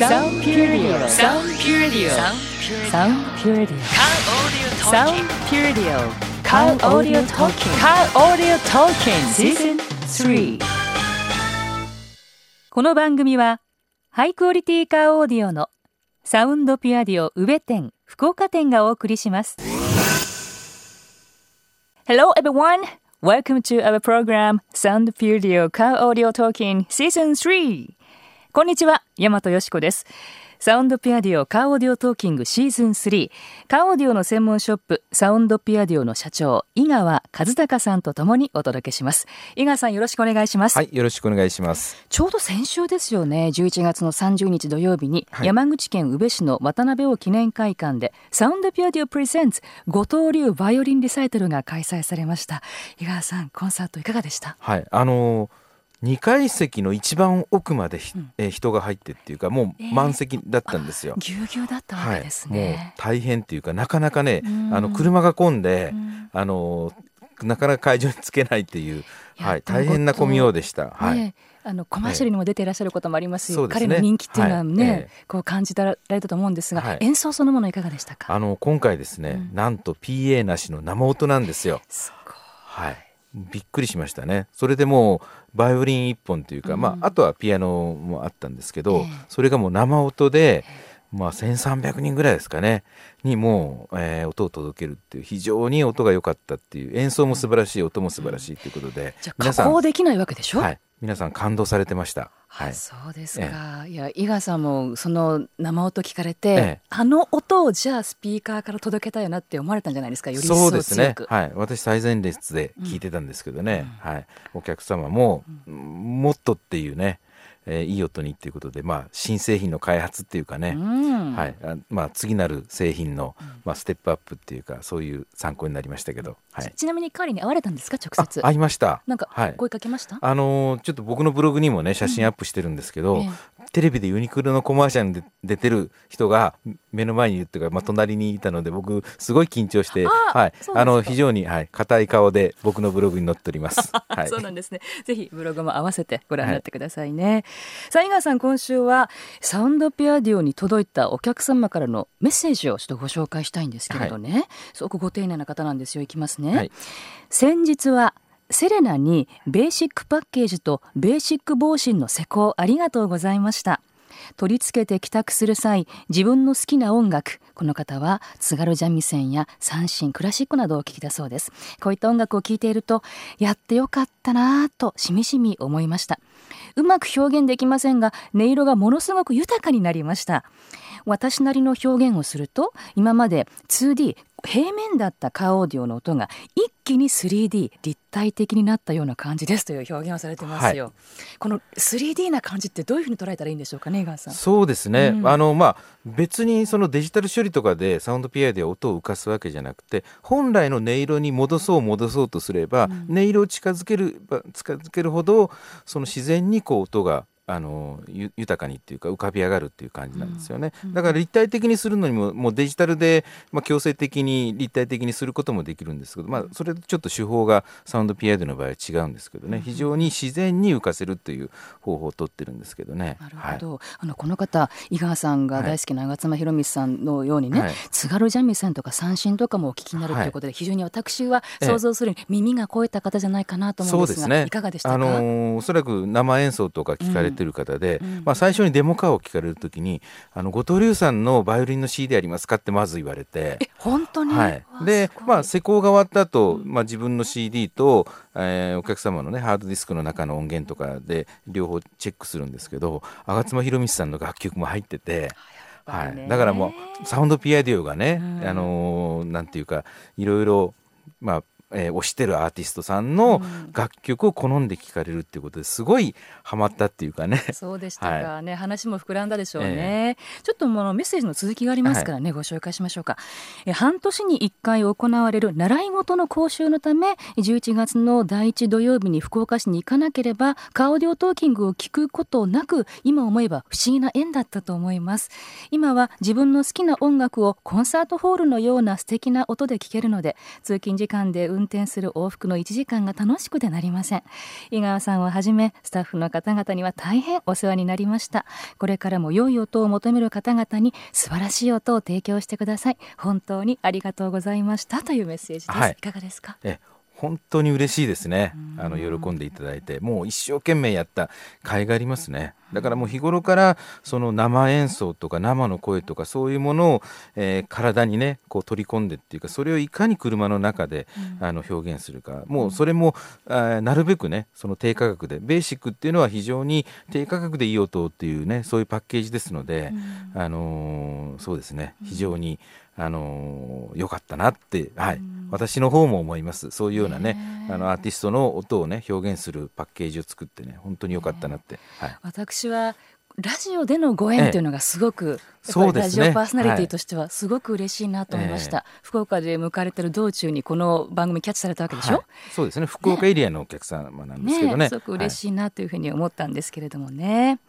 Sound Purity Sound Purity Sound Purity Sound Purity Car Audio Talking Car Audio Talking Season 3この番組はハイクオリティカーオーディオのサウンドピュアディオ宇部店福岡店がお送りします Hello everyone Welcome to our program Sound Pure Car Audio Talking Season 3こんにちは、大和よしこです。サウンドピアディオカーオーディオトーキングシーズン3カーオーディオの専門ショップサウンドピアディオの社長井川和孝さんとともにお届けします。井川さんよろしくお願いします。はいよろしくお願いします。ちょうど先週ですよね11月の30日土曜日に、はい、山口県宇部市の渡辺王記念会館でサウンドピアディオプレゼンツ後藤流バイオリンリサイタルが開催されました。井川さんコンサートいかがでした？はいあのー2階席の一番奥まで、うん、え人が入ってっていうかもう満席だったんですよ。ぎゅうぎゅうだったわけですね。はい、もう大変っていうかなかなかね、あの車が混んで、ん、あのなかなか会場につけないっていう、はい、大変な混みようでした。はい。あのコマーシャルにも出ていらっしゃることもありますし、ね、彼の人気っていうのはね、はい、こう感じられたと思うんですが、はい、演奏そのものいかがでしたか？あの今回ですね、うん、なんと PA なしの生音なんですよ。すごい。はい。びっくりしましたね。それでもうバイオリン一本というか、うん、まああとはピアノもあったんですけど、えー、それがもう生音で、まあ1300人ぐらいですかねにもう、えー、音を届けるっていう非常に音が良かったっていう演奏も素晴らしい音も素晴らしいということで、うん、じゃあ加工できないわけでしょ？はい。皆さん感動されてました。はい、そうですか、いや伊賀さんもその生音聞かれて、ええ、あの音をじゃあスピーカーから届けたいなって思われたんじゃないですかよりそうですね。はい。私最前列で聞いてたんですけどね、うん、はい、お客様も、うん、もっとっていうねえー、いい音にっていうことで、まあ、新製品の開発っていうかね、うん、はい。あまあ、次なる製品の、まあ、ステップアップっていうかそういう参考になりましたけど、はい、ちなみに彼に会われたんですか？直接。会いました。なんか声かけました、はい、あのー、ちょっと僕のブログにもね写真アップしてるんですけど、うん。えテレビでユニクロのコマーシャルに出てる人が目の前にいるっていうか、まあ、隣にいたので僕すごい緊張してはい、あの非常にはい硬い顔で僕のブログに載っております。はい、そうなんですね。ぜひブログも合わせてご覧になってくださいね。はい、さあ井川さん今週はサウンドピアディオに届いたお客様からのメッセージをちょっとご紹介したいんですけれどね、はい、すごくご丁寧な方なんですよ。いきますね。はい、先日はセレナにベーシックパッケージとベーシック防振の施工ありがとうございました。取り付けて帰宅する際自分の好きな音楽この方は津軽三味線や三振クラシックなどを聴きだそうです。こういった音楽を聴いているとやってよかったなぁとしみじみ思いました。うまく表現できませんが音色がものすごく豊かになりました。私なりの表現をすると今まで 2D 平面だったカーオーディオの音が一気に 3D 立体的になったような感じですという表現をされてますよ、はい、この 3D な感じってどういうふうに捉えたらいいんでしょうかね、さん？そうですね。うん、あのまあ別にそのデジタル処理とかでサウンドピアで音を浮かすわけじゃなくて、本来の音色に戻そう戻そうとすれば、うん、音色を近づける近づけるほどその自然にこう音があの豊かにっていうか浮かび上がるっていう感じなんですよね、うん、だから立体的にするのにももうデジタルで、まあ、強制的に立体的にすることもできるんですけど、まあ、それとちょっと手法がサウンドピアノの場合は違うんですけどね。非常に自然に浮かせるという方法をとってるんですけどね。なるほど、はい、あのこの方井川さんが大好きな吾妻弘道さんのようにね、はい、津軽三味線とか三振とかもお聞きになるということで、非常に私は想像するに耳が肥えた方じゃない。かなと思うんですが、ね、いかがでしたか、あのー、おそらく生演奏とか聞かれてる方で、うん。まあ、最初にデモカーを聞かれるときにあの後藤龍さんのバイオリンの CD ありますかってまず言われて本当に、はい、で、まあ、施工が終わった後、まあ自分の CD と、えー、お客様のねハードディスクの中の音源とかで両方チェックするんですけど吾妻弘道さんの楽曲も入ってて。はい、だからもうサウンドピアディオがね、あのー、なんていうかいろいろまあえー、推してるアーティストさんの楽曲を好んで聴かれるっていうことですごいハマったっていうかね。そうでしたか。ね、はい、話も膨らんだでしょうね、えー、ちょっとものメッセージの続きがありますからね、はい、ご紹介しましょうか、えー、半年に1回行われる習い事の講習のため11月の第1土曜日に福岡市に行かなければカーオディオトーキングを聞くことなく今思えば不思議な縁だったと思います。今は自分の好きな音楽をコンサートホールのような素敵な音で聴けるので通勤時間で運運転する往復の1時間が楽しくてなりません。井川さんをはじめスタッフの方々には大変お世話になりました。これからも良い音を求める方々に素晴らしい音を提供してください。本当にありがとうございました。というメッセージです、はい、いかがですか？え本当に嬉しいですね。あの喜んでいただいて。もう一生懸命やった甲斐がありますねだからもう日頃からその生演奏とか生の声とかそういうものを、えー、体にねこう取り込んでっていうかそれをいかに車の中で、うん、あの表現するか。もうそれも、あなるべくねその低価格でベーシックっていうのは非常に低価格でいい音っていうねそういうパッケージですので、うん、あのー、そうですね。非常に、あの良かったなって、はい、私の方も思います。そういうようなねあのアーティストの音をね表現するパッケージを作ってね本当に良かったなって、はい、私はラジオでのご縁というのがすごく、ええ、ラジオパーソナリティとしてはすごく嬉しいなと思いました、はい、福岡で迎かれてる道中にこの番組キャッチされたわけでしょ、はい、そうですね。福岡エリアのお客様なんですけどね、ね、すごく嬉しいなというふうに思ったんですけれどもね、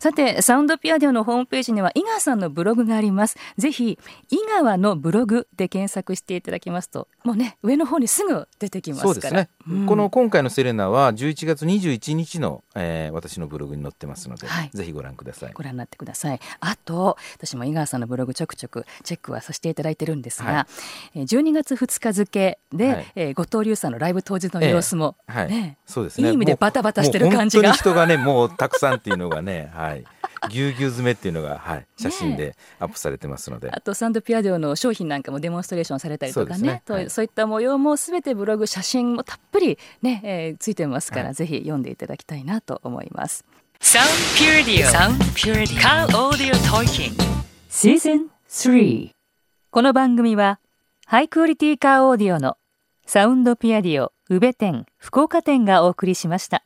さて、サウンドピアデオのホームページには井川さんのブログがあります。ぜひ、井川のブログで検索していただきますと、もうね、上の方にすぐ出てきますから。そうですね。うん、この今回のセレナは11月21日の、えー、私のブログに載ってますので、はい、ぜひご覧ください。ご覧になってください。あと、私も井川さんのブログちょくちょくチェックはさせていただいてるんですが、はい、12月2日付で、はい、えー、後藤龍さんのライブ当日の様子も、えー、はい、そうですね。いい意味でバタバタしてる感じが。人がね、もうたくさんっていうのがね、はい。ぎゅうぎゅう詰めっていうのが、はい、写真でアップされてますので、ね、あとサウンドピューディオの商品なんかもデモンストレーションされたりとかね。そう、ね。はい、そういった模様もすべてブログ写真もたっぷりね、えー、ついてますから、はい、ぜひ読んでいただきたいなと思います。サウンドピューディオサウンドピューディオカーオーディオトーキングシーズン3この番組はハイクオリティカーオーディオのサウンドピアディオ宇部店福岡店がお送りしました